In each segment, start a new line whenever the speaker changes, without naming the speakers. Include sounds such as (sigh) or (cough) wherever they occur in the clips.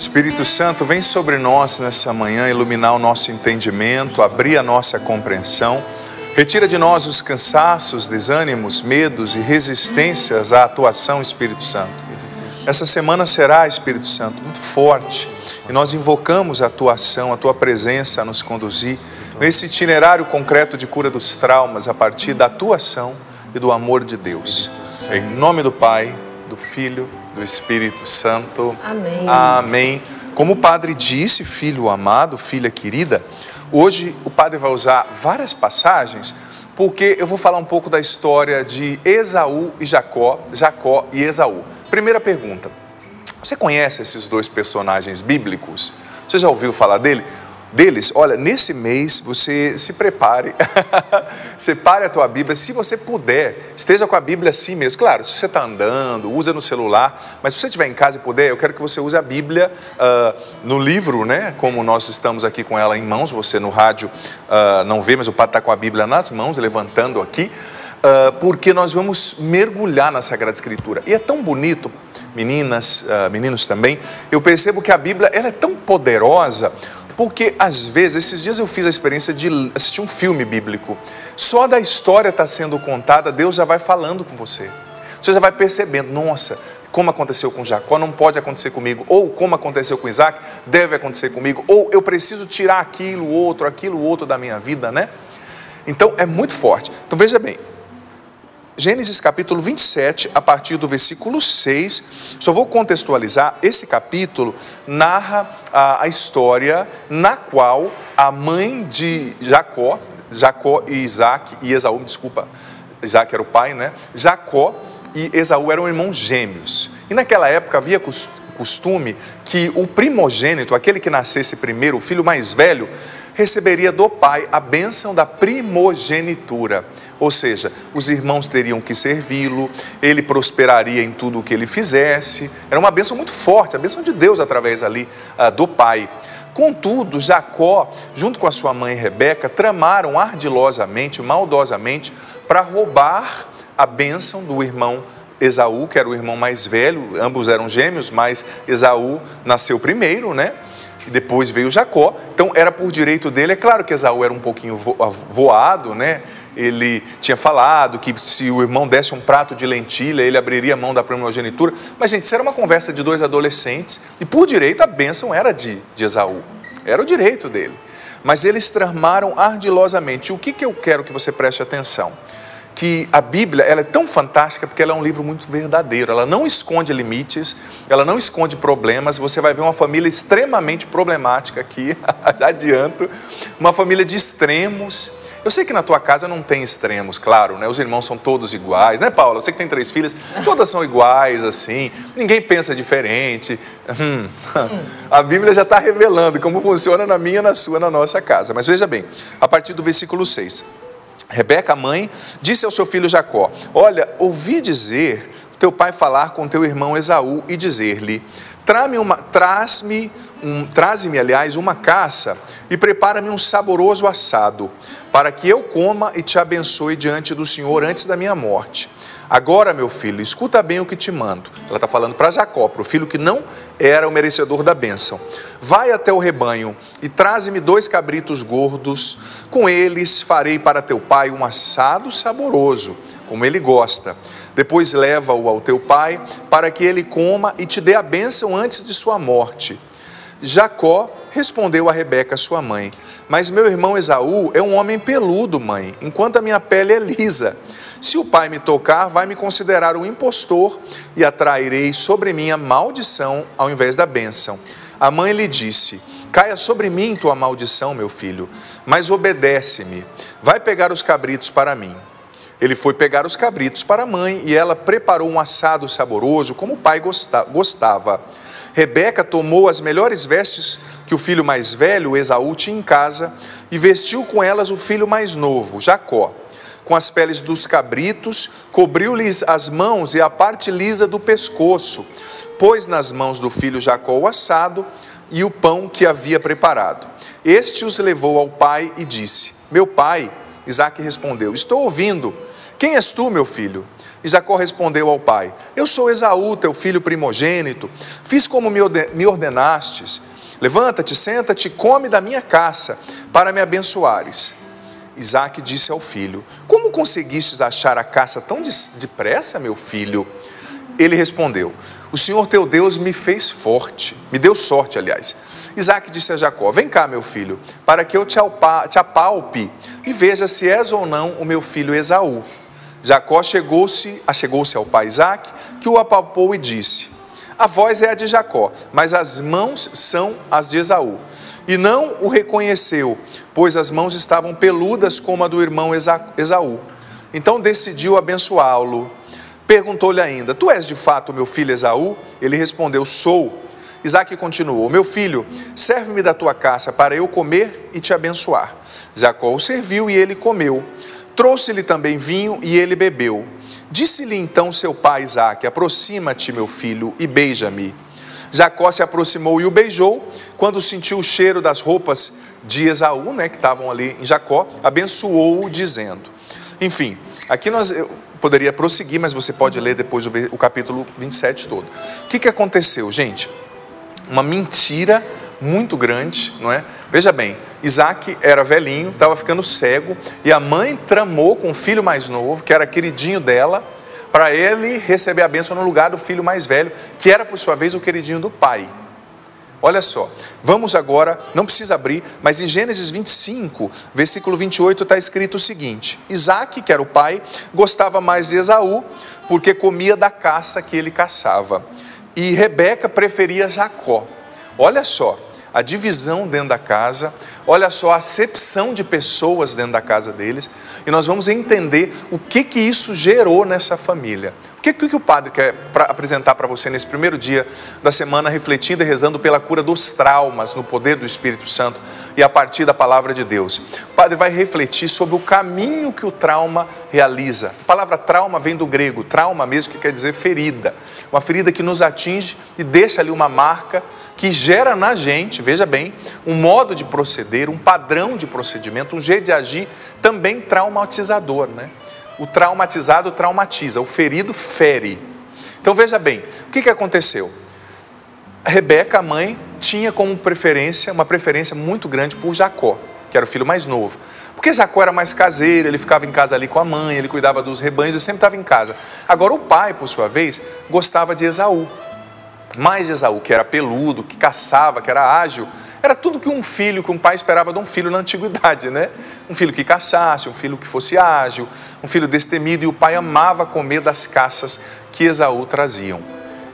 Espírito Santo, vem sobre nós nessa manhã iluminar o nosso entendimento, abrir a nossa compreensão. Retira de nós os cansaços, desânimos, medos e resistências à atuação, Espírito Santo. Essa semana será, Espírito Santo, muito forte e nós invocamos a atuação, a tua presença a nos conduzir nesse itinerário concreto de cura dos traumas a partir da atuação e do amor de Deus. Em nome do Pai, do Filho, do Espírito Santo.
Amém.
Amém. Como o padre disse, filho amado, filha querida, hoje o padre vai usar várias passagens, porque eu vou falar um pouco da história de Esaú e Jacó, Jacó e Esaú. Primeira pergunta: você conhece esses dois personagens bíblicos? Você já ouviu falar dele? Deles, olha, nesse mês você se prepare, (laughs) separe a tua Bíblia, se você puder, esteja com a Bíblia assim mesmo. Claro, se você está andando, usa no celular, mas se você estiver em casa e puder, eu quero que você use a Bíblia uh, no livro, né? Como nós estamos aqui com ela em mãos, você no rádio uh, não vê, mas o padre está com a Bíblia nas mãos, levantando aqui, uh, porque nós vamos mergulhar na Sagrada Escritura. E é tão bonito, meninas, meninos também, eu percebo que a Bíblia ela é tão poderosa porque às vezes, esses dias eu fiz a experiência de assistir um filme bíblico. Só da história está sendo contada, Deus já vai falando com você. Você já vai percebendo, nossa, como aconteceu com Jacó, não pode acontecer comigo. Ou como aconteceu com Isaac, deve acontecer comigo. Ou eu preciso tirar aquilo, outro, aquilo, outro da minha vida, né? Então é muito forte. Então veja bem, Gênesis capítulo 27, a partir do versículo 6. Só vou contextualizar. Esse capítulo narra a, a história na qual a mãe de Jacó, Jacó e Isaac, e Esaú, desculpa, Isaac era o pai, né? Jacó e Esaú eram irmãos gêmeos. E naquela época havia costume que o primogênito, aquele que nascesse primeiro, o filho mais velho, receberia do pai a bênção da primogenitura. Ou seja, os irmãos teriam que servi-lo, ele prosperaria em tudo o que ele fizesse. Era uma bênção muito forte, a bênção de Deus através ali uh, do pai. Contudo, Jacó, junto com a sua mãe Rebeca, tramaram ardilosamente, maldosamente, para roubar a bênção do irmão Esaú, que era o irmão mais velho, ambos eram gêmeos, mas Esaú nasceu primeiro, né? E depois veio Jacó, então era por direito dele. É claro que Esaú era um pouquinho voado, né? ele tinha falado que se o irmão desse um prato de lentilha, ele abriria a mão da primogenitura. Mas, gente, isso era uma conversa de dois adolescentes e, por direito, a bênção era de, de Esaú. Era o direito dele. Mas eles tramaram ardilosamente. O que, que eu quero que você preste atenção? Que a Bíblia ela é tão fantástica porque ela é um livro muito verdadeiro. Ela não esconde limites, ela não esconde problemas. Você vai ver uma família extremamente problemática aqui, (laughs) já adianto. Uma família de extremos, eu sei que na tua casa não tem extremos, claro, né? Os irmãos são todos iguais, né, Paula? Sei que tem três filhas, todas são iguais, assim, ninguém pensa diferente. Hum. (laughs) A Bíblia já está revelando como funciona na minha, na sua, na nossa casa. Mas veja bem, a partir do versículo 6. Rebeca, mãe, disse ao seu filho Jacó: Olha, ouvi dizer teu pai falar com teu irmão Esaú e dizer-lhe: Traz-me uma, traz-me um, traze-me, aliás, uma caça e prepara-me um saboroso assado, para que eu coma e te abençoe diante do Senhor antes da minha morte. Agora, meu filho, escuta bem o que te mando. Ela está falando para Jacó, para o filho que não era o merecedor da bênção. Vai até o rebanho e traze-me dois cabritos gordos. Com eles farei para teu pai um assado saboroso, como ele gosta. Depois leva-o ao teu pai, para que ele coma e te dê a bênção antes de sua morte. Jacó respondeu a Rebeca, sua mãe: Mas meu irmão Esaú é um homem peludo, mãe, enquanto a minha pele é lisa. Se o pai me tocar, vai me considerar um impostor e atrairei sobre mim a maldição ao invés da bênção. A mãe lhe disse: Caia sobre mim tua maldição, meu filho, mas obedece-me. Vai pegar os cabritos para mim. Ele foi pegar os cabritos para a mãe e ela preparou um assado saboroso, como o pai gostava. Rebeca tomou as melhores vestes que o filho mais velho, Esaú, tinha em casa e vestiu com elas o filho mais novo, Jacó. Com as peles dos cabritos, cobriu-lhes as mãos e a parte lisa do pescoço. Pôs nas mãos do filho Jacó o assado e o pão que havia preparado. Este os levou ao pai e disse: Meu pai, Isaac respondeu: Estou ouvindo. Quem és tu, meu filho? E Jacó respondeu ao pai: Eu sou Esaú, teu filho primogênito. Fiz como me ordenastes. Levanta-te, senta-te come da minha caça, para me abençoares. Isaac disse ao filho: Como conseguistes achar a caça tão depressa, meu filho? Ele respondeu: O Senhor teu Deus me fez forte, me deu sorte, aliás. Isaac disse a Jacó: Vem cá, meu filho, para que eu te apalpe e veja se és ou não o meu filho Esaú. Jacó chegou-se, achegou-se ao pai Isaac, que o apalpou e disse: A voz é a de Jacó, mas as mãos são as de Esaú. E não o reconheceu, pois as mãos estavam peludas como a do irmão Esaú. Então decidiu abençoá-lo. Perguntou-lhe ainda: Tu és de fato meu filho Esaú? Ele respondeu: Sou. Isaac continuou: Meu filho, serve-me da tua caça para eu comer e te abençoar. Jacó o serviu e ele comeu. Trouxe-lhe também vinho e ele bebeu. Disse-lhe então seu pai Isaac: Aproxima-te, meu filho, e beija-me. Jacó se aproximou e o beijou. Quando sentiu o cheiro das roupas de Esaú, né, que estavam ali em Jacó, abençoou-o, dizendo: Enfim, aqui nós poderia prosseguir, mas você pode ler depois o, o capítulo 27 todo. O que, que aconteceu, gente? Uma mentira muito grande, não é? Veja bem, Isaac era velhinho, estava ficando cego, e a mãe tramou com o filho mais novo, que era queridinho dela, para ele receber a bênção no lugar do filho mais velho, que era por sua vez o queridinho do pai. Olha só, vamos agora, não precisa abrir, mas em Gênesis 25, versículo 28, está escrito o seguinte: Isaac, que era o pai, gostava mais de Esaú, porque comia da caça que ele caçava, e Rebeca preferia Jacó. Olha só, a divisão dentro da casa, olha só a acepção de pessoas dentro da casa deles, e nós vamos entender o que que isso gerou nessa família. O que, que o padre quer pra, apresentar para você nesse primeiro dia da semana, refletindo e rezando pela cura dos traumas no poder do Espírito Santo e a partir da palavra de Deus? O padre vai refletir sobre o caminho que o trauma realiza. A palavra trauma vem do grego, trauma mesmo, que quer dizer ferida. Uma ferida que nos atinge e deixa ali uma marca que gera na gente, veja bem, um modo de proceder, um padrão de procedimento, um jeito de agir também traumatizador, né? o traumatizado traumatiza, o ferido fere. Então veja bem, o que, que aconteceu? Rebeca, a mãe, tinha como preferência, uma preferência muito grande por Jacó, que era o filho mais novo. Porque Jacó era mais caseiro, ele ficava em casa ali com a mãe, ele cuidava dos rebanhos, ele sempre estava em casa. Agora o pai, por sua vez, gostava de Esaú. Mais Esaú, que era peludo, que caçava, que era ágil, era tudo que um filho, que um pai esperava de um filho na antiguidade, né? Um filho que caçasse, um filho que fosse ágil, um filho destemido, e o pai amava comer das caças que Esaú traziam,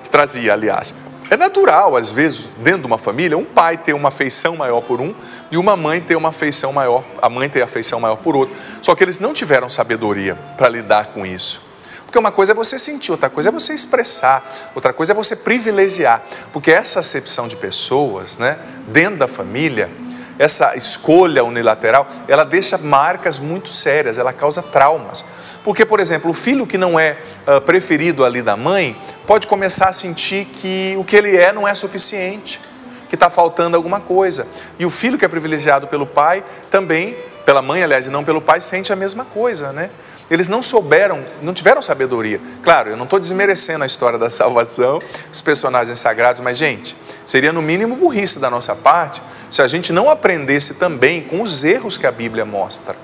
que trazia, aliás. É natural, às vezes, dentro de uma família, um pai ter uma afeição maior por um e uma mãe ter uma afeição maior, a mãe ter afeição maior por outro. Só que eles não tiveram sabedoria para lidar com isso. Porque uma coisa é você sentir, outra coisa é você expressar, outra coisa é você privilegiar. Porque essa acepção de pessoas, né, dentro da família, essa escolha unilateral, ela deixa marcas muito sérias, ela causa traumas. Porque, por exemplo, o filho que não é uh, preferido ali da mãe pode começar a sentir que o que ele é não é suficiente, que está faltando alguma coisa. E o filho que é privilegiado pelo pai também, pela mãe, aliás, e não pelo pai, sente a mesma coisa, né? Eles não souberam, não tiveram sabedoria. Claro, eu não estou desmerecendo a história da salvação, os personagens sagrados, mas, gente, seria no mínimo burrice da nossa parte se a gente não aprendesse também com os erros que a Bíblia mostra.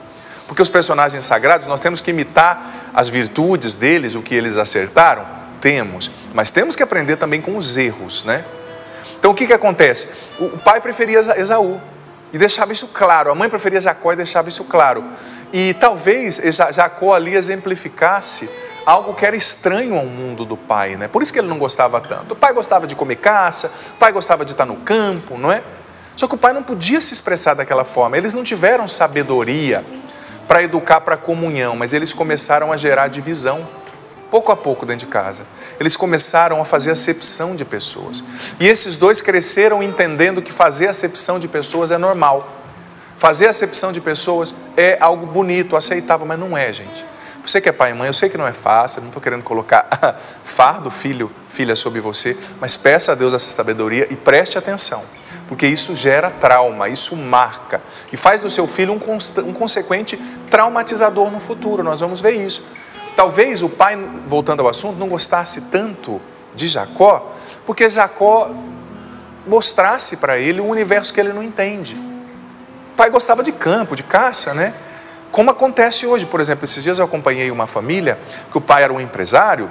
Porque os personagens sagrados, nós temos que imitar as virtudes deles, o que eles acertaram? Temos. Mas temos que aprender também com os erros, né? Então o que, que acontece? O pai preferia Esaú e deixava isso claro, a mãe preferia Jacó e deixava isso claro. E talvez Jacó ali exemplificasse algo que era estranho ao mundo do pai, né? Por isso que ele não gostava tanto. O pai gostava de comer caça, o pai gostava de estar no campo, não é? Só que o pai não podia se expressar daquela forma. Eles não tiveram sabedoria para educar para a comunhão, mas eles começaram a gerar divisão, pouco a pouco dentro de casa. Eles começaram a fazer acepção de pessoas. E esses dois cresceram entendendo que fazer acepção de pessoas é normal. Fazer acepção de pessoas é algo bonito, aceitável, mas não é, gente. Você que é pai e mãe, eu sei que não é fácil, não estou querendo colocar (laughs) fardo, filho, filha sobre você, mas peça a Deus essa sabedoria e preste atenção, porque isso gera trauma, isso marca e faz do seu filho um, um consequente traumatizador no futuro. Nós vamos ver isso. Talvez o pai, voltando ao assunto, não gostasse tanto de Jacó, porque Jacó mostrasse para ele um universo que ele não entende. O pai gostava de campo, de caça, né? Como acontece hoje, por exemplo, esses dias eu acompanhei uma família que o pai era um empresário,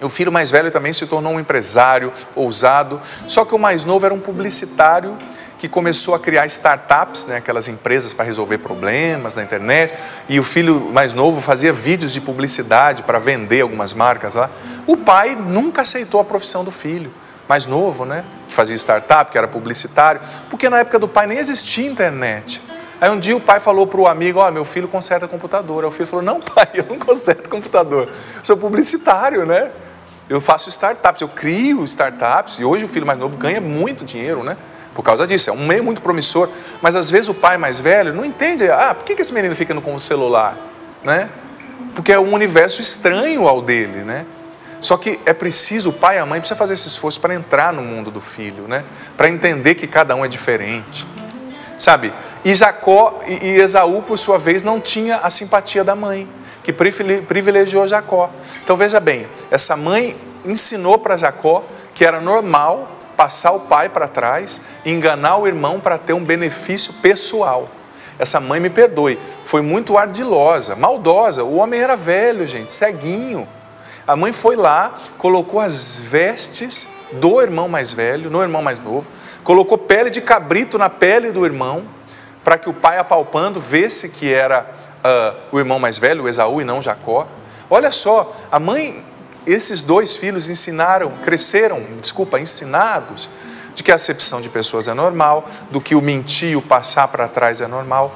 o filho mais velho também se tornou um empresário ousado, só que o mais novo era um publicitário que começou a criar startups, né, aquelas empresas para resolver problemas na internet, e o filho mais novo fazia vídeos de publicidade para vender algumas marcas lá. O pai nunca aceitou a profissão do filho, mais novo, né, que fazia startup, que era publicitário, porque na época do pai nem existia internet. Aí um dia o pai falou para o amigo, ó, oh, meu filho conserta computador. Aí o filho falou, não (laughs) pai, eu não conserto computador, eu sou publicitário, né? Eu faço startups, eu crio startups, e hoje o filho mais novo ganha muito dinheiro, né? Por causa disso. É um meio muito promissor, mas às vezes o pai mais velho não entende, ah, por que esse menino fica com o celular? Né? Porque é um universo estranho ao dele, né? Só que é preciso, o pai e a mãe precisa fazer esse esforço para entrar no mundo do filho, né? Para entender que cada um é diferente. Sabe? E Jacó e Esaú, por sua vez, não tinha a simpatia da mãe, que privilegiou Jacó. Então veja bem, essa mãe ensinou para Jacó que era normal passar o pai para trás, enganar o irmão para ter um benefício pessoal. Essa mãe me perdoe, foi muito ardilosa, maldosa. O homem era velho, gente, ceguinho. A mãe foi lá, colocou as vestes do irmão mais velho, no irmão mais novo, colocou pele de cabrito na pele do irmão, para que o pai, apalpando, vesse que era uh, o irmão mais velho, o Esaú, e não Jacó. Olha só, a mãe esses dois filhos ensinaram, cresceram, desculpa, ensinados de que a acepção de pessoas é normal, do que o mentir, o passar para trás é normal.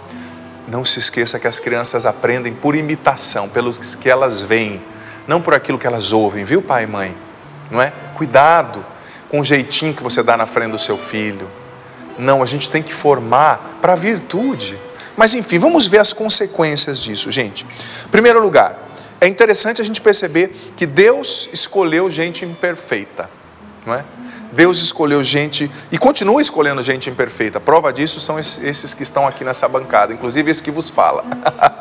Não se esqueça que as crianças aprendem por imitação, pelos que elas veem, não por aquilo que elas ouvem, viu, pai e mãe? Não é? Cuidado com o jeitinho que você dá na frente do seu filho. Não, a gente tem que formar para a virtude. Mas enfim, vamos ver as consequências disso, gente. Primeiro lugar, é interessante a gente perceber que Deus escolheu gente imperfeita, não é? Deus escolheu gente e continua escolhendo gente imperfeita. Prova disso são esses que estão aqui nessa bancada, inclusive esse que vos fala.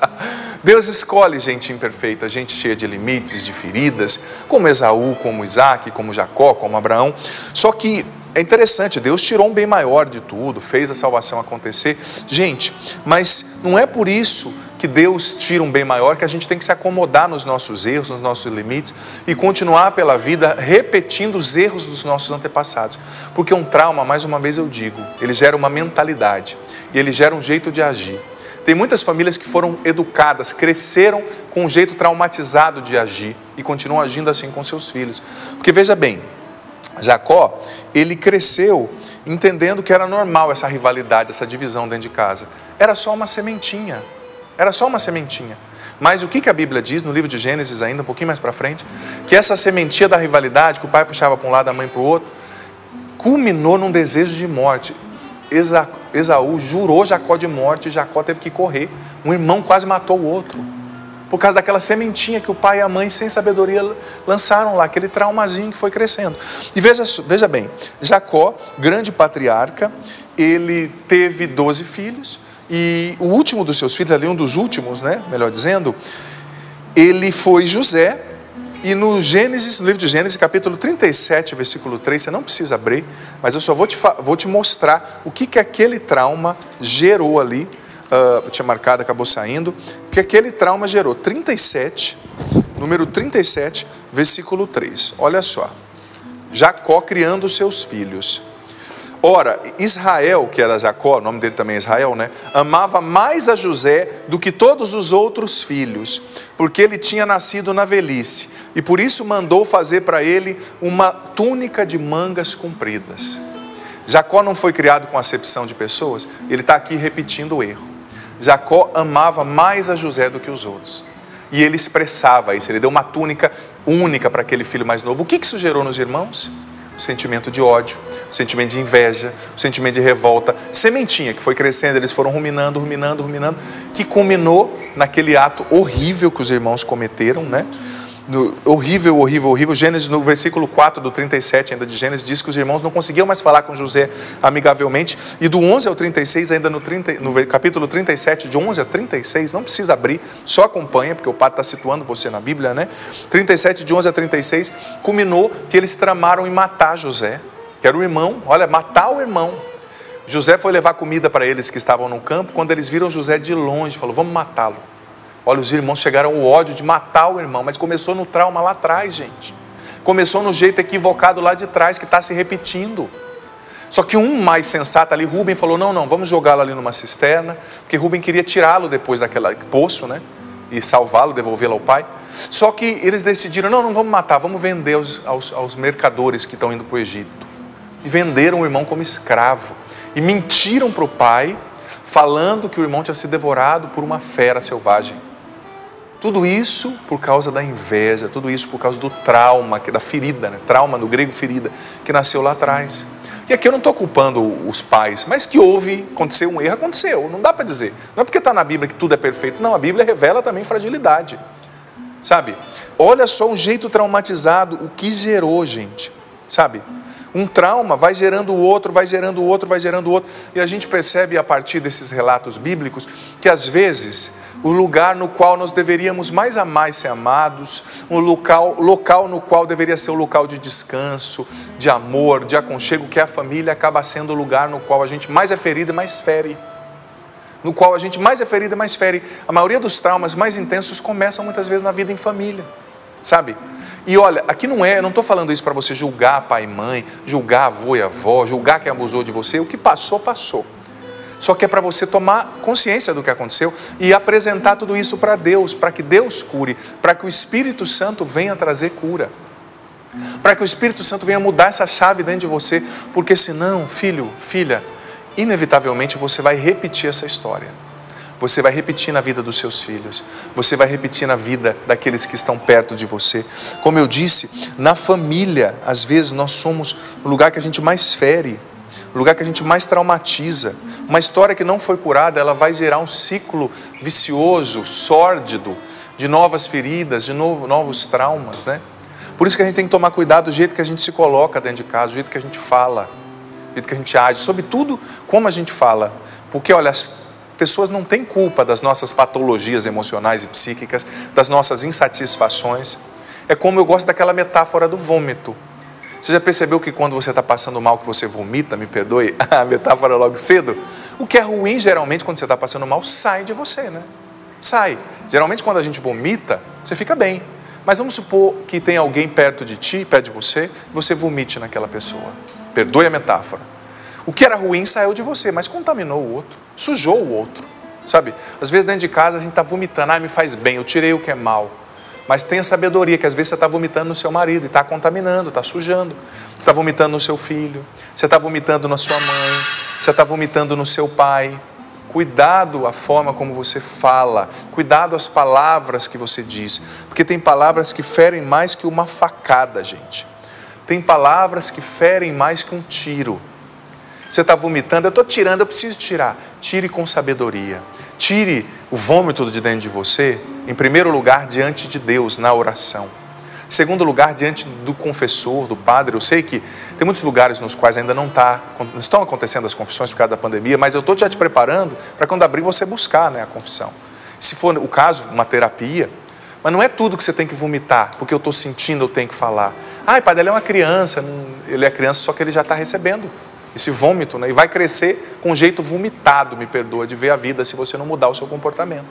(laughs) Deus escolhe gente imperfeita, gente cheia de limites, de feridas, como Esaú, como Isaac, como Jacó, como Abraão. Só que é interessante, Deus tirou um bem maior de tudo, fez a salvação acontecer. Gente, mas não é por isso que Deus tira um bem maior, que a gente tem que se acomodar nos nossos erros, nos nossos limites e continuar pela vida repetindo os erros dos nossos antepassados. Porque um trauma, mais uma vez eu digo, ele gera uma mentalidade e ele gera um jeito de agir. Tem muitas famílias que foram educadas, cresceram com um jeito traumatizado de agir e continuam agindo assim com seus filhos. Porque veja bem, Jacó, ele cresceu entendendo que era normal essa rivalidade, essa divisão dentro de casa. Era só uma sementinha. Era só uma sementinha. Mas o que, a Bíblia diz no livro de Gênesis, ainda um pouquinho mais para frente? Que essa sementinha da rivalidade, que o pai puxava para um lado, a mãe para o outro, culminou num desejo de morte. Esa, Esaú jurou Jacó de morte e Jacó teve que correr. Um irmão quase matou o outro. Por causa daquela sementinha que o pai e a mãe, sem sabedoria, lançaram lá, aquele traumazinho que foi crescendo. E veja, veja bem, Jacó, grande patriarca, ele teve 12 filhos, e o último dos seus filhos, ali um dos últimos, né, melhor dizendo, ele foi José. E no Gênesis, no livro de Gênesis, capítulo 37, versículo 3, você não precisa abrir, mas eu só vou te, vou te mostrar o que, que aquele trauma gerou ali. Uh, tinha marcado, acabou saindo. Que aquele trauma gerou. 37, número 37, versículo 3. Olha só. Jacó criando seus filhos. Ora, Israel, que era Jacó, o nome dele também é Israel, né? Amava mais a José do que todos os outros filhos, porque ele tinha nascido na velhice, e por isso mandou fazer para ele uma túnica de mangas compridas. Jacó não foi criado com acepção de pessoas, ele está aqui repetindo o erro. Jacó amava mais a José do que os outros. E ele expressava isso, ele deu uma túnica única para aquele filho mais novo. O que isso gerou nos irmãos? o sentimento de ódio, o sentimento de inveja, o sentimento de revolta, sementinha que foi crescendo, eles foram ruminando, ruminando, ruminando, que culminou naquele ato horrível que os irmãos cometeram, né? No, horrível, horrível, horrível. Gênesis, no versículo 4 do 37 ainda de Gênesis, diz que os irmãos não conseguiam mais falar com José amigavelmente. E do 11 ao 36, ainda no, 30, no capítulo 37, de 11 a 36, não precisa abrir, só acompanha, porque o padre está situando você na Bíblia, né? 37, de 11 a 36, culminou que eles tramaram em matar José, que era o irmão, olha, matar o irmão. José foi levar comida para eles que estavam no campo, quando eles viram José de longe, falou: Vamos matá-lo. Olha, os irmãos chegaram ao ódio de matar o irmão, mas começou no trauma lá atrás, gente. Começou no jeito equivocado lá de trás, que está se repetindo. Só que um mais sensato ali, Rubem, falou: não, não, vamos jogá-lo ali numa cisterna, porque Rubem queria tirá-lo depois daquele poço, né? E salvá-lo, devolvê-lo ao pai. Só que eles decidiram: não, não vamos matar, vamos vender aos, aos, aos mercadores que estão indo para o Egito. E venderam o irmão como escravo. E mentiram para o pai, falando que o irmão tinha sido devorado por uma fera selvagem. Tudo isso por causa da inveja, tudo isso por causa do trauma, da ferida, né? trauma do grego ferida, que nasceu lá atrás. E aqui eu não estou culpando os pais, mas que houve, aconteceu um erro, aconteceu, não dá para dizer. Não é porque está na Bíblia que tudo é perfeito, não, a Bíblia revela também fragilidade. Sabe? Olha só um jeito traumatizado, o que gerou, gente. Sabe? Um trauma vai gerando o outro, vai gerando o outro, vai gerando o outro. E a gente percebe a partir desses relatos bíblicos que às vezes o lugar no qual nós deveríamos mais amar e ser amados, um local, local no qual deveria ser o local de descanso, de amor, de aconchego, que é a família, acaba sendo o lugar no qual a gente mais é ferido e mais fere. No qual a gente mais é ferido e mais fere. A maioria dos traumas mais intensos começam muitas vezes na vida em família, sabe? E olha, aqui não é, eu não estou falando isso para você julgar pai e mãe, julgar avô e avó, julgar quem abusou de você. O que passou, passou. Só que é para você tomar consciência do que aconteceu e apresentar tudo isso para Deus, para que Deus cure, para que o Espírito Santo venha trazer cura. Para que o Espírito Santo venha mudar essa chave dentro de você, porque senão, filho, filha, inevitavelmente você vai repetir essa história. Você vai repetir na vida dos seus filhos, você vai repetir na vida daqueles que estão perto de você. Como eu disse, na família, às vezes nós somos o lugar que a gente mais fere, o lugar que a gente mais traumatiza. Uma história que não foi curada, ela vai gerar um ciclo vicioso, sórdido, de novas feridas, de novo, novos traumas, né? Por isso que a gente tem que tomar cuidado do jeito que a gente se coloca dentro de casa, do jeito que a gente fala, do jeito que a gente age, sobretudo como a gente fala. Porque, olha, as pessoas não têm culpa das nossas patologias emocionais e psíquicas, das nossas insatisfações. É como eu gosto daquela metáfora do vômito. Você já percebeu que quando você está passando mal, que você vomita, me perdoe (laughs) a metáfora logo cedo? O que é ruim, geralmente, quando você está passando mal, sai de você, né? Sai. Geralmente, quando a gente vomita, você fica bem. Mas vamos supor que tem alguém perto de ti, perto de você, você vomite naquela pessoa. Perdoe a metáfora. O que era ruim saiu de você, mas contaminou o outro, sujou o outro. Sabe? Às vezes dentro de casa a gente está vomitando, ah, me faz bem, eu tirei o que é mal. Mas tenha sabedoria, que às vezes você está vomitando no seu marido e está contaminando, está sujando. Você está vomitando no seu filho, você está vomitando na sua mãe, você está vomitando no seu pai. Cuidado a forma como você fala, cuidado as palavras que você diz, porque tem palavras que ferem mais que uma facada, gente. Tem palavras que ferem mais que um tiro. Você está vomitando, eu estou tirando, eu preciso tirar. Tire com sabedoria. Tire o vômito de dentro de você, em primeiro lugar, diante de Deus, na oração. Em segundo lugar, diante do confessor, do padre. Eu sei que tem muitos lugares nos quais ainda não tá, estão acontecendo as confissões por causa da pandemia, mas eu estou já te preparando para quando abrir você buscar né, a confissão. Se for o caso, uma terapia. Mas não é tudo que você tem que vomitar, porque eu estou sentindo, eu tenho que falar. Ai, padre, ele é uma criança. Ele é criança, só que ele já está recebendo esse vômito, né? e vai crescer com um jeito vomitado, me perdoa, de ver a vida se você não mudar o seu comportamento,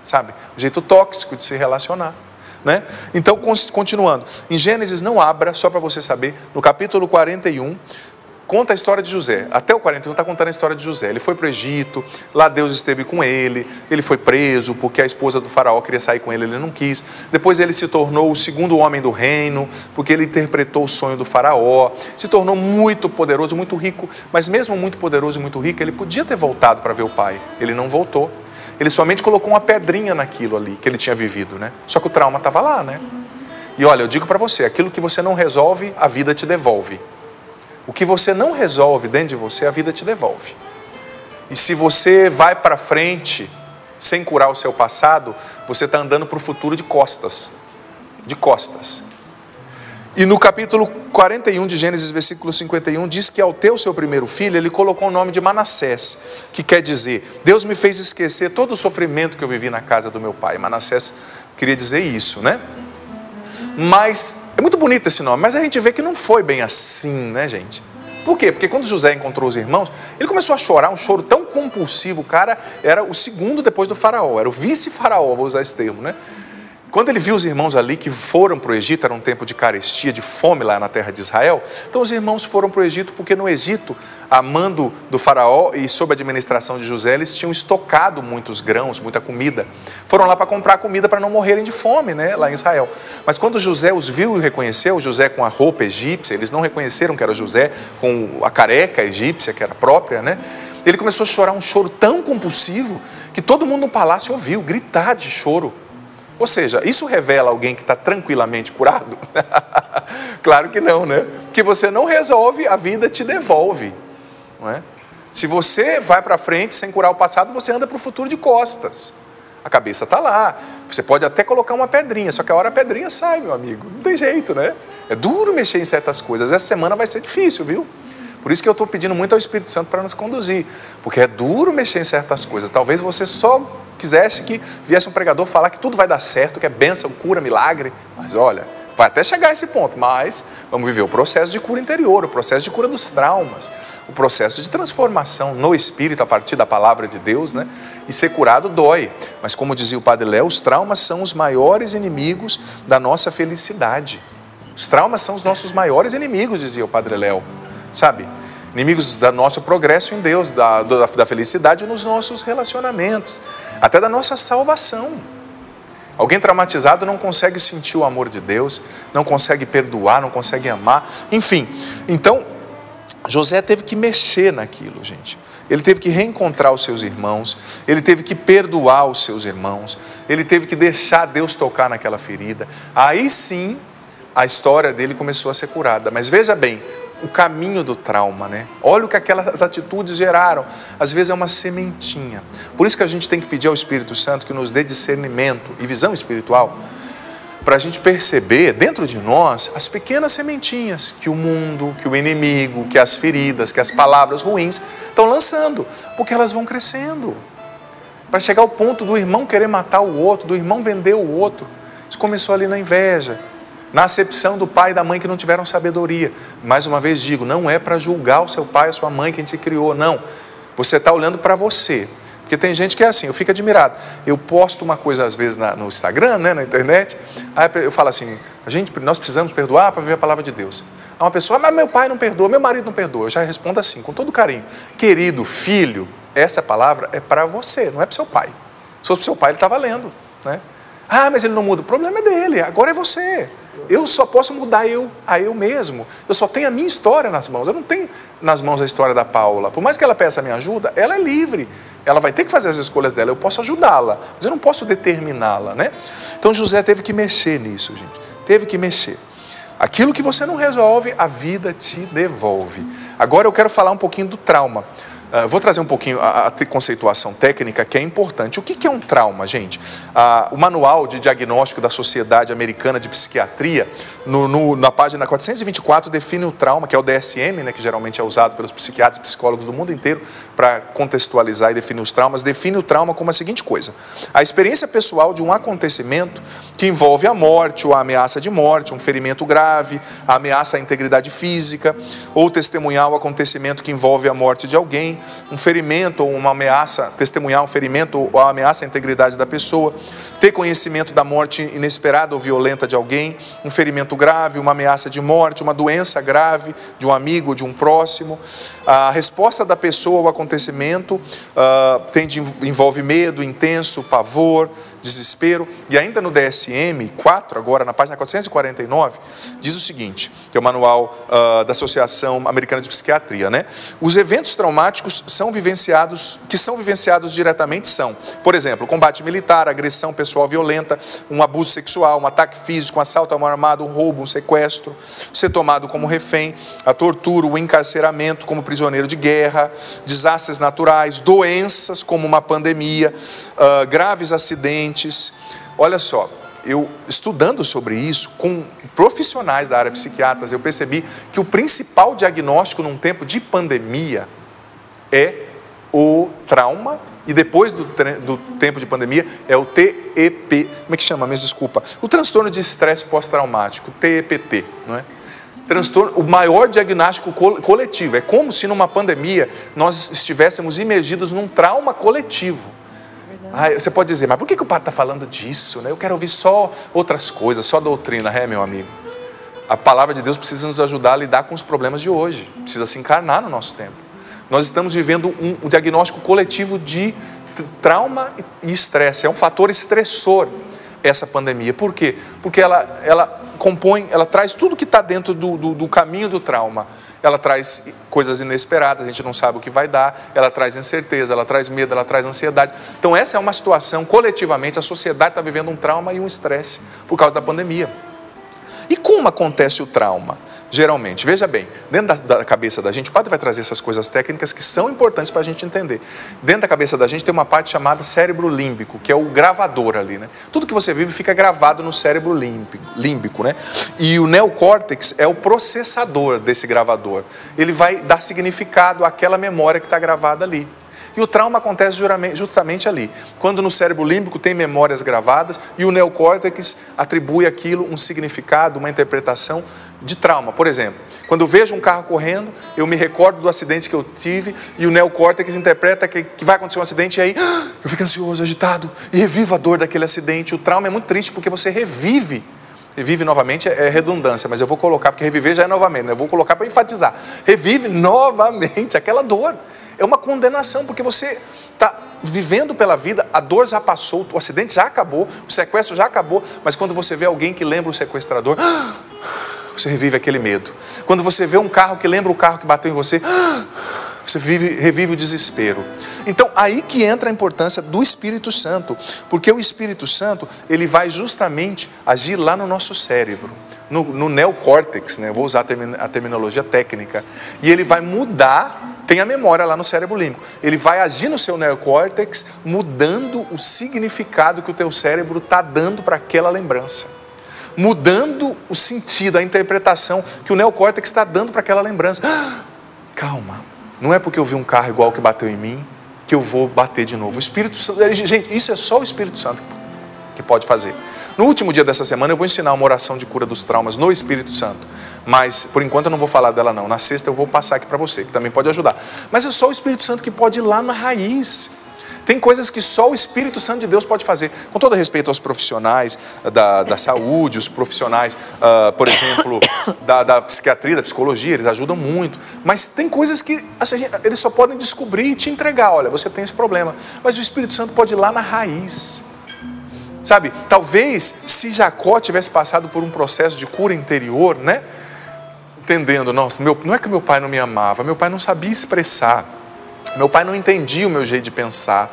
sabe? Um jeito tóxico de se relacionar. Né? Então, continuando, em Gênesis, não abra, só para você saber, no capítulo 41, conta a história de José. Até o 41 está contando a história de José. Ele foi para o Egito, lá Deus esteve com ele, ele foi preso porque a esposa do faraó queria sair com ele, ele não quis. Depois ele se tornou o segundo homem do reino, porque ele interpretou o sonho do faraó. Se tornou muito poderoso, muito rico, mas mesmo muito poderoso e muito rico, ele podia ter voltado para ver o pai. Ele não voltou. Ele somente colocou uma pedrinha naquilo ali que ele tinha vivido, né? Só que o trauma estava lá, né? E olha, eu digo para você, aquilo que você não resolve, a vida te devolve. O que você não resolve dentro de você, a vida te devolve. E se você vai para frente sem curar o seu passado, você está andando para o futuro de costas. de costas. E no capítulo 41 de Gênesis, versículo 51, diz que ao ter o seu primeiro filho, ele colocou o nome de Manassés, que quer dizer, Deus me fez esquecer todo o sofrimento que eu vivi na casa do meu pai. Manassés queria dizer isso, né? Mas, é muito bonito esse nome, mas a gente vê que não foi bem assim, né, gente? Por quê? Porque quando José encontrou os irmãos, ele começou a chorar, um choro tão compulsivo. O cara era o segundo depois do faraó, era o vice-faraó, vou usar esse termo, né? Quando ele viu os irmãos ali que foram para o Egito, era um tempo de carestia, de fome lá na terra de Israel, então os irmãos foram para o Egito porque no Egito, a mando do faraó e sob a administração de José, eles tinham estocado muitos grãos, muita comida. Foram lá para comprar comida para não morrerem de fome, né, lá em Israel. Mas quando José os viu e reconheceu, José com a roupa egípcia, eles não reconheceram que era José, com a careca egípcia que era própria, né? Ele começou a chorar um choro tão compulsivo que todo mundo no palácio ouviu gritar de choro. Ou seja, isso revela alguém que está tranquilamente curado? (laughs) claro que não, né? Porque você não resolve, a vida te devolve. Não é? Se você vai para frente sem curar o passado, você anda para o futuro de costas. A cabeça está lá. Você pode até colocar uma pedrinha, só que a hora a pedrinha sai, meu amigo. Não tem jeito, né? É duro mexer em certas coisas. Essa semana vai ser difícil, viu? Por isso que eu estou pedindo muito ao Espírito Santo para nos conduzir. Porque é duro mexer em certas coisas. Talvez você só quisesse que viesse um pregador falar que tudo vai dar certo, que é bênção, cura, milagre. Mas olha, vai até chegar a esse ponto, mas vamos viver o processo de cura interior, o processo de cura dos traumas, o processo de transformação no espírito a partir da palavra de Deus, né? E ser curado dói. Mas como dizia o Padre Léo, os traumas são os maiores inimigos da nossa felicidade. Os traumas são os nossos maiores inimigos, dizia o Padre Léo. Sabe? inimigos do nosso progresso em Deus, da, da felicidade nos nossos relacionamentos, até da nossa salvação. Alguém traumatizado não consegue sentir o amor de Deus, não consegue perdoar, não consegue amar, enfim. Então, José teve que mexer naquilo, gente. Ele teve que reencontrar os seus irmãos, ele teve que perdoar os seus irmãos, ele teve que deixar Deus tocar naquela ferida. Aí sim, a história dele começou a ser curada. Mas veja bem, o caminho do trauma, né? Olha o que aquelas atitudes geraram. Às vezes é uma sementinha. Por isso que a gente tem que pedir ao Espírito Santo que nos dê discernimento e visão espiritual para a gente perceber dentro de nós as pequenas sementinhas que o mundo, que o inimigo, que as feridas, que as palavras ruins estão lançando, porque elas vão crescendo. Para chegar ao ponto do irmão querer matar o outro, do irmão vender o outro. Isso começou ali na inveja, na acepção do pai e da mãe que não tiveram sabedoria. Mais uma vez digo, não é para julgar o seu pai, a sua mãe, quem te criou, não. Você está olhando para você. Porque tem gente que é assim, eu fico admirado. Eu posto uma coisa às vezes na, no Instagram, né, na internet, aí eu falo assim, a gente, nós precisamos perdoar para viver a palavra de Deus. Aí uma pessoa, mas meu pai não perdoa, meu marido não perdoa. Eu já respondo assim, com todo carinho. Querido filho, essa palavra é para você, não é para seu pai. Se fosse para seu pai, ele estava lendo. Né? Ah, mas ele não muda. O problema é dele, agora é você. Eu só posso mudar eu a eu mesmo. Eu só tenho a minha história nas mãos. Eu não tenho nas mãos a história da Paula. Por mais que ela peça minha ajuda, ela é livre. Ela vai ter que fazer as escolhas dela. Eu posso ajudá-la, mas eu não posso determiná-la, né? Então José teve que mexer nisso, gente. Teve que mexer. Aquilo que você não resolve, a vida te devolve. Agora eu quero falar um pouquinho do trauma. Uh, vou trazer um pouquinho a, a, conceituação técnica que é importante. O que, que é um trauma, gente? Uh, o Manual de Diagnóstico da Sociedade Americana de Psiquiatria, no, no, na página 424, define o trauma, que é o DSM, né, que geralmente é usado pelos psiquiatras e psicólogos do mundo inteiro para contextualizar e definir os traumas, define o trauma como a seguinte coisa: a experiência pessoal de um acontecimento que envolve a morte ou a ameaça de morte, um ferimento grave, a ameaça à integridade física, ou testemunhar o acontecimento que envolve a morte de alguém um ferimento ou uma ameaça, testemunhar um ferimento ou ameaça à integridade da pessoa, ter conhecimento da morte inesperada ou violenta de alguém, um ferimento grave, uma ameaça de morte, uma doença grave de um amigo, de um próximo. A resposta da pessoa ao acontecimento uh, tem de, envolve medo intenso, pavor, desespero. E ainda no DSM 4, agora na página 449, diz o seguinte, que é o manual uh, da Associação Americana de Psiquiatria, né? Os eventos traumáticos são vivenciados, que são vivenciados diretamente são, por exemplo, combate militar, agressão pessoal violenta, um abuso sexual, um ataque físico, um assalto a mão armada, um roubo, um sequestro, ser tomado como refém, a tortura, o encarceramento como prisioneiro de guerra, desastres naturais, doenças como uma pandemia, uh, graves acidentes, Olha só, eu estudando sobre isso com profissionais da área psiquiatras, eu percebi que o principal diagnóstico num tempo de pandemia é o trauma e depois do, do, tempo de pandemia é o TEP, como é que chama? Mas desculpa, o transtorno de estresse pós-traumático, TEPT, não é? Transtorno, o maior diagnóstico coletivo. É como se numa pandemia nós estivéssemos imergidos num trauma coletivo. Ah, você pode dizer, mas por que, que o padre está falando disso? Né? Eu quero ouvir só outras coisas, só doutrina, é, meu amigo. A palavra de Deus precisa nos ajudar a lidar com os problemas de hoje, precisa se encarnar no nosso tempo. Nós estamos vivendo um, um diagnóstico coletivo de trauma e estresse. É um fator estressor essa pandemia. Por quê? Porque ela, ela compõe, ela traz tudo que está dentro do, do, do, caminho do trauma. Ela traz coisas inesperadas, a gente não sabe o que vai dar, ela traz incerteza, ela traz medo, ela traz ansiedade. Então, essa é uma situação, coletivamente, a sociedade está vivendo um trauma e um estresse por causa da pandemia. E como acontece o trauma? Geralmente, veja bem, dentro da, da, cabeça da gente, o padre vai trazer essas coisas técnicas que são importantes para a gente entender. Dentro da cabeça da gente tem uma parte chamada cérebro límbico, que é o gravador ali, né? Tudo que você vive fica gravado no cérebro límbico, límbico né? E o neocórtex é o processador desse gravador. Ele vai dar significado àquela memória que está gravada ali. E o trauma acontece justamente ali, quando no cérebro límbico tem memórias gravadas e o neocórtex atribui aquilo um significado, uma interpretação de trauma. Por exemplo, quando eu vejo um carro correndo, eu me recordo do acidente que eu tive e o neocórtex interpreta que, que vai acontecer um acidente e aí eu fico ansioso, agitado e revivo a dor daquele acidente. O trauma é muito triste porque você revive. Revive novamente é redundância, mas eu vou colocar, porque reviver já é novamente, né? eu vou colocar para enfatizar. Revive novamente aquela dor. É uma condenação, porque você está vivendo pela vida, a dor já passou, o acidente já acabou, o sequestro já acabou, mas quando você vê alguém que lembra o sequestrador, você revive aquele medo. Quando você vê um carro que lembra o carro que bateu em você, (gasps) você vive, revive o desespero. Então, aí que entra a importância do Espírito Santo, porque o Espírito Santo, ele vai justamente agir lá no nosso cérebro, no, no neocórtex, né? vou usar a, a terminologia técnica, e ele vai mudar tem a memória lá no cérebro límbico. Ele vai agir no seu neocórtex, mudando o significado que o teu cérebro está dando para aquela lembrança mudando o sentido, a interpretação que o neocórtex está dando para aquela lembrança. (gasps) calma, não é porque eu vi um carro igual que bateu em mim que eu vou bater de novo. O Espírito Santo, eh, gente, isso é só o Espírito Santo que pode fazer. No último dia dessa semana eu vou ensinar uma oração de cura dos traumas no Espírito Santo. Mas por enquanto eu não vou falar dela não. Na sexta eu vou passar aqui para você, que também pode ajudar. Mas é só o Espírito Santo que pode ir lá na raiz. Tem coisas que só o Espírito Santo de Deus pode fazer. Com todo respeito aos profissionais da, da saúde, os profissionais, uh, por exemplo, (coughs) da, da, psiquiatria, da psicologia, eles ajudam muito. Mas tem coisas que assim, eles só podem descobrir e te entregar. Olha, você tem esse problema. Mas o Espírito Santo pode ir lá na raiz. Sabe, talvez se Jacó tivesse passado por um processo de cura interior, né? Entendendo, nossa, meu, não é que meu pai não me amava, meu pai não sabia expressar. Meu pai não entendia o meu jeito de pensar.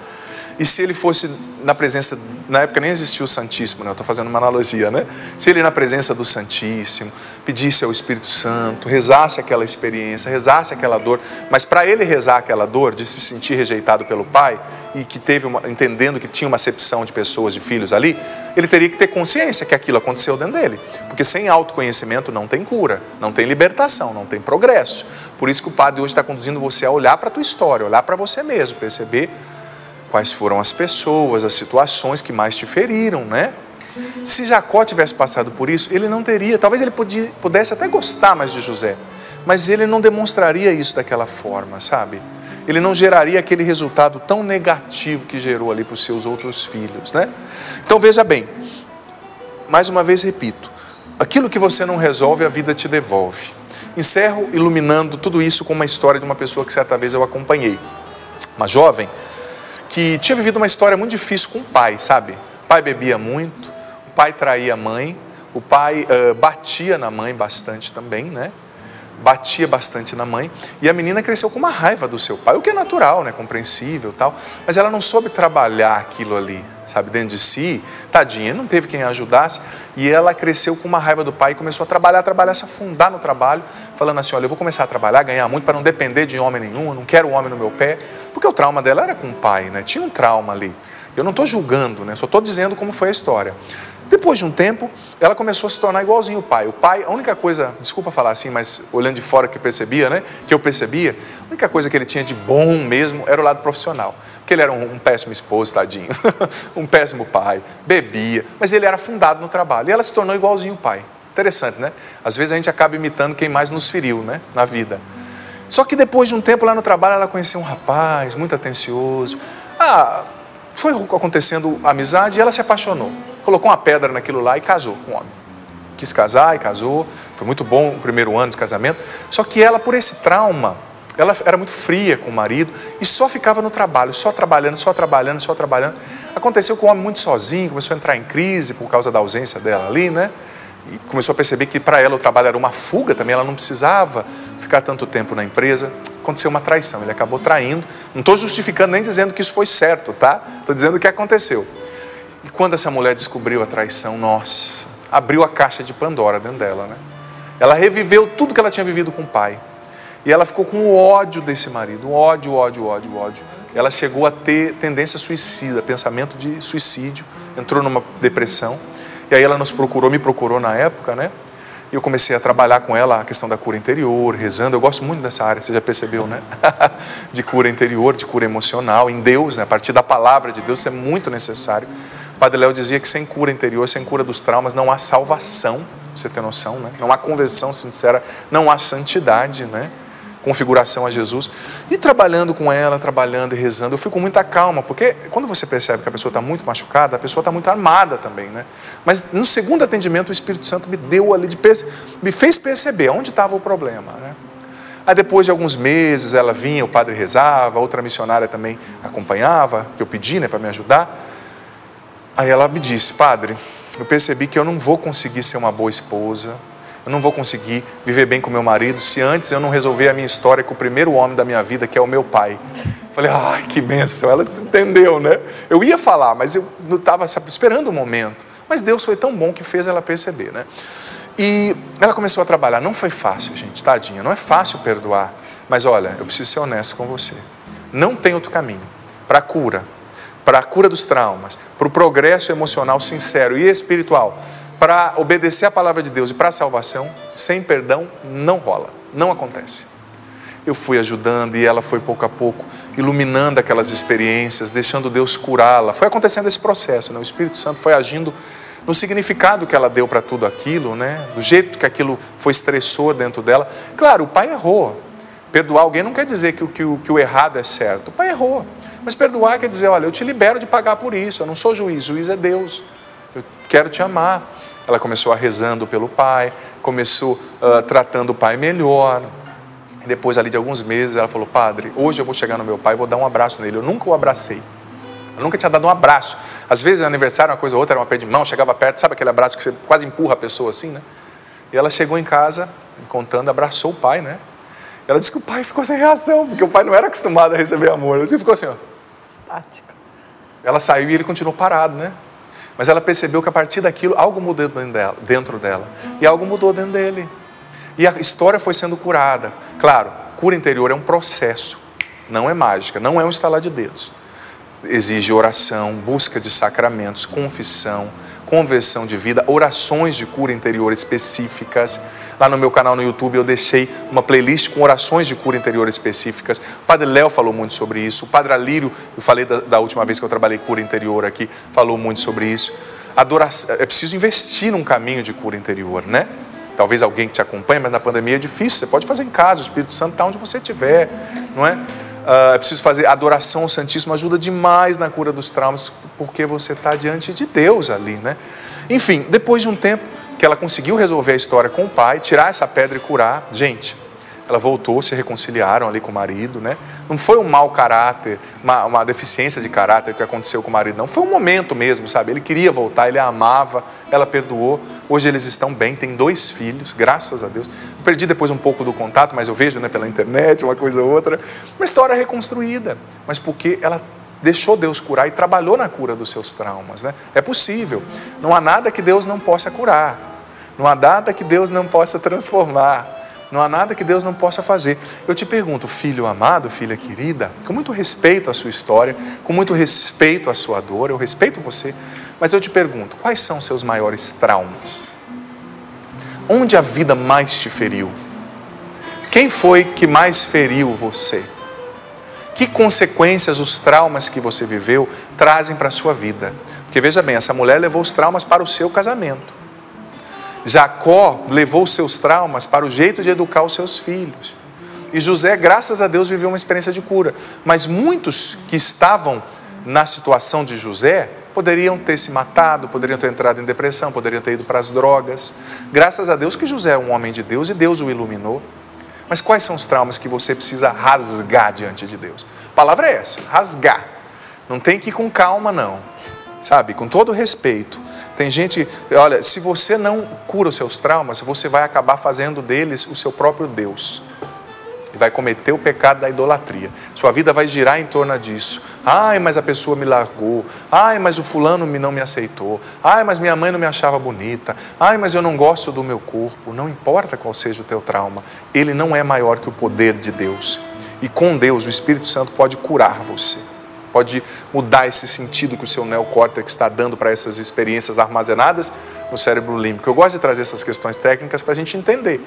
E se ele fosse na presença, na época nem existia o Santíssimo, né? eu estou fazendo uma analogia, né? Se ele na presença do Santíssimo, pedisse ao Espírito Santo, rezasse aquela experiência, rezasse aquela dor, mas para ele rezar aquela dor de se sentir rejeitado pelo pai e que teve uma, entendendo que tinha uma acepção de pessoas, de filhos ali, ele teria que ter consciência que aquilo aconteceu dentro dele, porque sem autoconhecimento não tem cura, não tem libertação, não tem progresso. Por isso que o padre hoje está conduzindo você a olhar para a tua história, olhar para você mesmo, perceber quais foram as pessoas, as situações que mais te feriram, né? Se Jacó tivesse passado por isso, ele não teria, talvez ele podia, pudesse até gostar mais de José, mas ele não demonstraria isso daquela forma, sabe? Ele não geraria aquele resultado tão negativo que gerou ali para os seus outros filhos, né? Então veja bem, mais uma vez repito, aquilo que você não resolve, a vida te devolve. Encerro iluminando tudo isso com uma história de uma pessoa que certa vez eu acompanhei. Uma jovem que tinha vivido uma história muito difícil com o pai, sabe? O pai bebia muito, o pai traía a mãe, o pai uh, batia na mãe bastante também, né? Batia bastante na mãe e a menina cresceu com uma raiva do seu pai, o que é natural, né? Compreensível tal, mas ela não soube trabalhar aquilo ali, sabe? Dentro de si, tadinha, não teve quem a ajudasse e ela cresceu com uma raiva do pai e começou a trabalhar, trabalhar, se afundar no trabalho, falando assim: olha, eu vou começar a trabalhar, ganhar muito para não depender de homem nenhum, eu não quero um homem no meu pé. Porque o trauma dela era com o pai, né? Tinha um trauma ali. Eu não estou julgando, né? Só estou dizendo como foi a história. Depois de um tempo, ela começou a se tornar igualzinho o pai. O pai, a única coisa, desculpa falar assim, mas olhando de fora que percebia, né? Que eu percebia, a única coisa que ele tinha de bom mesmo era o lado profissional. Porque ele era um, um péssimo esposo, tadinho, (laughs) um péssimo pai, bebia, mas ele era fundado no trabalho. E ela se tornou igualzinho o pai. Interessante, né? Às vezes a gente acaba imitando quem mais nos feriu, né? Na vida. Só que depois de um tempo lá no trabalho, ela conheceu um rapaz muito atencioso. Ah, foi acontecendo amizade e ela se apaixonou. Colocou uma pedra naquilo lá e casou com o homem. Quis casar e casou. Foi muito bom o primeiro ano de casamento. Só que ela, por esse trauma, ela era muito fria com o marido e só ficava no trabalho, só trabalhando, só trabalhando, só trabalhando. Aconteceu com o homem muito sozinho, começou a entrar em crise por causa da ausência dela ali, né? E começou a perceber que para ela o trabalho era uma fuga também, ela não precisava ficar tanto tempo na empresa. Aconteceu uma traição, ele acabou traindo. Não estou justificando nem dizendo que isso foi certo, tá? Estou dizendo o que aconteceu. E quando essa mulher descobriu a traição, nossa, abriu a caixa de Pandora dentro dela, né? Ela reviveu tudo que ela tinha vivido com o pai. E ela ficou com ódio desse marido, ódio, ódio, ódio, ódio. Ela chegou a ter tendência suicida, pensamento de suicídio, entrou numa depressão. E aí ela nos procurou, me procurou na época, né? E eu comecei a trabalhar com ela a questão da cura interior, rezando. Eu gosto muito dessa área, você já percebeu, né? (laughs) de cura interior, de cura emocional, em Deus, né? a partir da palavra de Deus, isso é muito necessário. Padre Léo dizia que sem cura interior, sem cura dos traumas, não há salvação, você tem noção, né? Não há conversão sincera, não há santidade, né? configuração a Jesus. E trabalhando com ela, trabalhando e rezando, eu fico com muita calma, porque quando você percebe que a pessoa está muito machucada, a pessoa está muito armada também, né? Mas no segundo atendimento, o Espírito Santo me deu ali de me fez perceber onde estava o problema, né? Aí depois de alguns meses ela vinha, o padre rezava, outra missionária também acompanhava, que eu pedi, né, para me ajudar. Aí ela me disse, padre, eu percebi que eu não vou conseguir ser uma boa esposa, eu não vou conseguir viver bem com meu marido se antes eu não resolver a minha história com o primeiro homem da minha vida, que é o meu pai. Falei, ai, que bênção. Ela entendeu, né? Eu ia falar, mas eu não estava esperando o momento. Mas Deus foi tão bom que fez ela perceber, né? E ela começou a trabalhar. Não foi fácil, gente, tadinha. Não é fácil perdoar. Mas olha, eu preciso ser honesto com você. Não tem outro caminho para cura, para a cura dos traumas, para o progresso emocional sincero e espiritual para obedecer a palavra de Deus e para a salvação, sem perdão, não rola, não acontece. Eu fui ajudando e ela foi pouco a pouco iluminando aquelas experiências, deixando Deus curá-la. Foi acontecendo esse processo, né? o Espírito Santo foi agindo no significado que ela deu para tudo aquilo, né? do jeito que aquilo foi estressor dentro dela. Claro, o pai errou. Perdoar alguém não quer dizer que o, que o, que o errado é certo. O pai errou. Mas perdoar quer dizer, olha, eu te libero de pagar por isso. Eu não sou juiz, juiz é Deus. Eu quero te amar. Ela começou a rezando pelo pai, começou uh, tratando o pai melhor. E depois, ali de alguns meses, ela falou: Padre, hoje eu vou chegar no meu pai vou dar um abraço nele. Eu nunca o abracei. Eu nunca tinha dado um abraço. Às vezes, aniversário, uma coisa ou outra, era uma pé de mão, chegava perto, sabe aquele abraço que você quase empurra a pessoa assim, né? E ela chegou em casa, contando, abraçou o pai, né? Ela disse que o pai ficou sem reação, porque o pai não era acostumado a receber amor. Ele ficou assim, ó. Ela saiu e ele continuou parado, né? Mas ela percebeu que a partir daquilo algo mudou dentro dela. E algo mudou dentro dele. E a história foi sendo curada. Claro, cura interior é um processo, não é mágica, não é um estalar de dedos. Exige oração, busca de sacramentos, confissão, conversão de vida, orações de cura interior específicas. Lá no meu canal no YouTube eu deixei uma playlist com orações de cura interior específicas. O Padre Léo falou muito sobre isso. O Padre Alírio, eu falei da, da última vez que eu trabalhei cura interior aqui, falou muito sobre isso. Adoração, é preciso investir num caminho de cura interior, né? Talvez alguém que te acompanhe, mas na pandemia é difícil. Você pode fazer em casa, o Espírito Santo está onde você estiver, não é? Uh, é preciso fazer adoração ao Santíssimo, ajuda demais na cura dos traumas, porque você está diante de Deus ali, né? Enfim, depois de um tempo, que ela conseguiu resolver a história com o pai, tirar essa pedra e curar. Gente, ela voltou, se reconciliaram ali com o marido, né? Não foi um mau caráter, uma, uma, deficiência de caráter que aconteceu com o marido, não. Foi um momento mesmo, sabe? Ele queria voltar, ele a amava, ela perdoou. Hoje eles estão bem, têm dois filhos, graças a Deus. Perdi depois um pouco do contato, mas eu vejo né, pela internet, uma coisa ou outra. Uma história reconstruída, mas porque ela deixou Deus curar e trabalhou na cura dos seus traumas, né? É possível. Não há nada que Deus não possa curar. Não há nada que Deus não possa transformar. Não há nada que Deus não possa fazer. Eu te pergunto, filho amado, filha querida, com muito respeito à sua história, com muito respeito à sua dor, eu respeito você, Mas eu te pergunto, quais são seus maiores traumas? Onde a vida mais te feriu? Quem foi que mais feriu você? Que consequências os traumas que você viveu trazem para a sua vida? Porque veja bem, essa mulher levou os traumas para o seu casamento. Jacó levou seus traumas para o jeito de educar os seus filhos. E José, graças a Deus, viveu uma experiência de cura. Mas muitos que estavam na situação de José poderiam ter se matado, poderiam ter entrado em depressão, poderiam ter ido para as drogas. Graças a Deus que José é um homem de Deus e Deus o iluminou. Mas quais são os traumas que você precisa rasgar diante de Deus? A palavra é essa, rasgar. Não tem que ir com calma, não. Sabe, com todo respeito. Tem gente, olha, se você não cura os seus traumas, você vai acabar fazendo deles o seu próprio Deus e vai cometer o pecado da idolatria. Sua vida vai girar em torno disso. Ai, mas a pessoa me largou. Ai, mas o fulano não me aceitou. Ai, mas minha mãe não me achava bonita. Ai, mas eu não gosto do meu corpo. Não importa qual seja o teu trauma, ele não é maior que o poder de Deus. E com Deus, o Espírito Santo pode curar você. Pode mudar esse sentido que o seu neocórtex está dando para essas experiências armazenadas no cérebro límbico. Eu gosto de trazer essas questões técnicas para a gente entender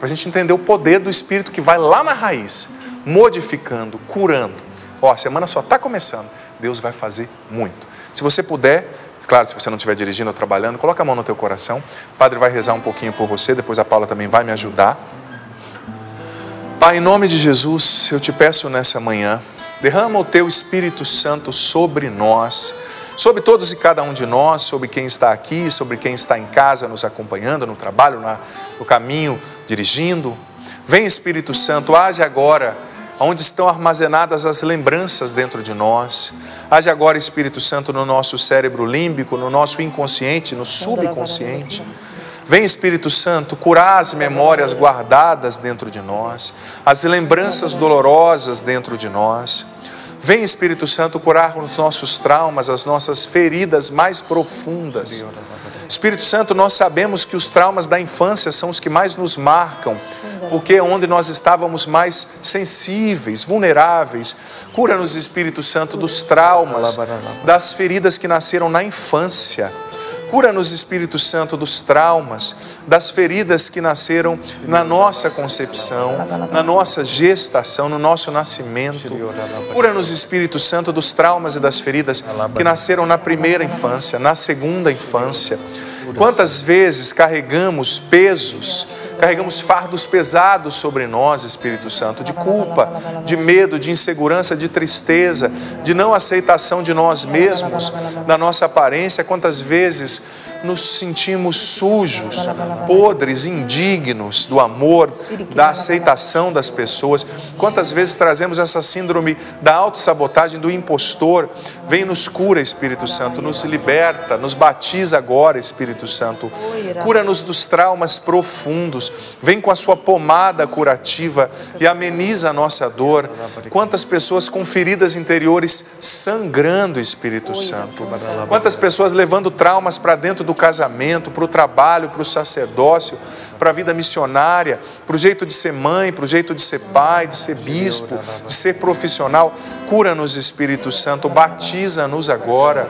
para a gente entender o poder do Espírito que vai lá na raiz, modificando, curando. Ó, a semana só está começando, Deus vai fazer muito. Se você puder, claro, se você não estiver dirigindo ou trabalhando, coloca a mão no teu coração. O Padre vai rezar um pouquinho por você, depois a Paula também vai me ajudar. Pai, em nome de Jesus, eu te peço nessa manhã, derrama o teu Espírito Santo sobre nós sobre todos e cada um de nós, sobre quem está aqui, sobre quem está em casa nos acompanhando, no trabalho, no caminho, dirigindo. Vem Espírito Santo, age agora onde estão armazenadas as lembranças dentro de nós. Age agora, Espírito Santo, no nosso cérebro límbico, no nosso inconsciente, no subconsciente. Vem, Espírito Santo, curar as memórias guardadas dentro de nós, as lembranças dolorosas dentro de nós. Vem, Espírito Santo, curar os nossos traumas, as nossas feridas mais profundas. Espírito Santo, nós sabemos que os traumas da infância são os que mais nos marcam, porque é onde nós estávamos mais sensíveis, vulneráveis. Cura-nos, Espírito Santo, dos traumas, das feridas que nasceram na infância. Cura-nos, Espírito Santo, dos traumas, das feridas que nasceram na nossa concepção, na nossa gestação, no nosso nascimento. Cura-nos, Espírito Santo, dos traumas e das feridas que nasceram na primeira infância, na segunda infância. Quantas vezes carregamos pesos carregamos fardos pesados sobre nós, Espírito Santo, de culpa, de medo, de insegurança, de tristeza, de não aceitação de nós mesmos, da nossa aparência. Quantas vezes nos sentimos sujos, podres, indignos do amor, da aceitação das pessoas. Quantas vezes trazemos essa síndrome da autossabotagem, do impostor? Vem nos cura, Espírito Santo, nos liberta, nos batiza agora, Espírito Santo. Cura-nos dos traumas profundos. Vem com a sua pomada curativa e ameniza a nossa dor. Quantas pessoas com feridas interiores sangrando, Espírito Santo. Quantas pessoas levando traumas para dentro do do casamento, para o trabalho, para o sacerdócio, para a vida missionária, para o jeito de ser mãe, para o jeito de ser pai, de ser bispo, de ser profissional. Cura-nos, Espírito Santo, batiza-nos agora.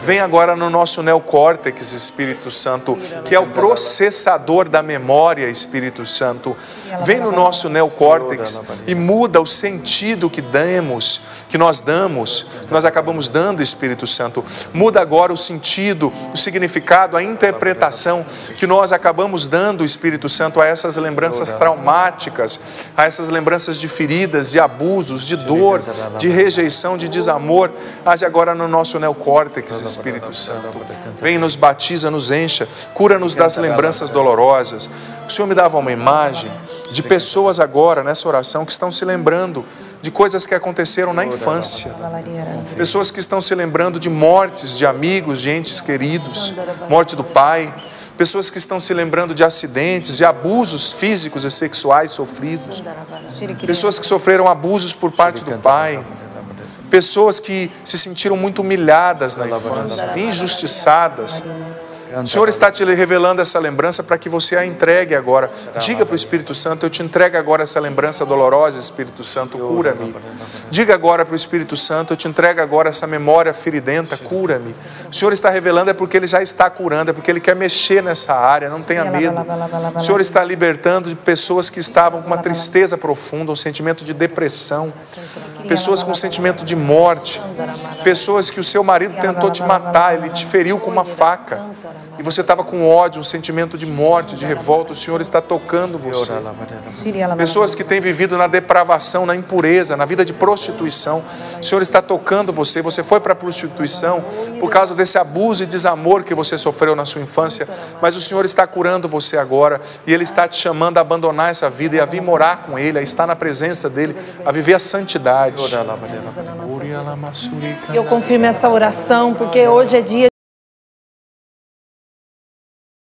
Vem agora no nosso neocórtex, Espírito Santo, que é o processador da memória, Espírito Santo. Vem no nosso neocórtex e muda o sentido que damos, que nós damos, que nós acabamos dando, Espírito Santo. Muda agora o sentido, o significado a interpretação que nós acabamos dando, Espírito Santo, a essas lembranças traumáticas, a essas lembranças de feridas, de abusos, de dor, de rejeição, de desamor. Age agora no nosso neocórtex, Espírito Santo. Vem, nos batiza, nos encha, cura-nos das lembranças dolorosas. O Senhor me dava uma imagem de pessoas agora nessa oração que estão se lembrando de coisas que aconteceram na infância. Pessoas que estão se lembrando de mortes de amigos, de entes queridos, morte do pai. Pessoas que estão se lembrando de acidentes, de abusos físicos e sexuais sofridos. Pessoas que sofreram abusos por parte do pai. Pessoas que se sentiram muito humilhadas na infância, injustiçadas O Senhor está te revelando essa lembrança para que você a entregue agora. Diga para o Espírito Santo: Eu te entrego agora essa lembrança dolorosa, Espírito Santo, cura-me. Diga agora para o Espírito Santo: Eu te entrego agora essa memória feridenta, cura-me. O Senhor está revelando é porque Ele já está curando, é porque Ele quer mexer nessa área, não tenha medo. O Senhor está libertando de pessoas que estavam com uma tristeza profunda, um sentimento de depressão, pessoas com um sentimento de morte, pessoas que o seu marido tentou te matar, ele te feriu com uma faca e você estava com ódio, um sentimento de morte, de revolta, o Senhor está tocando você. Pessoas que têm vivido na depravação, na impureza, na vida de prostituição, o Senhor está tocando você. Você foi para a prostituição por causa desse abuso e desamor que você sofreu na sua infância, mas o Senhor está curando você agora e Ele está te chamando a abandonar essa vida e a vir morar com Ele, a estar na presença dEle, a viver a santidade.
Eu confirmo essa oração, porque hoje é dia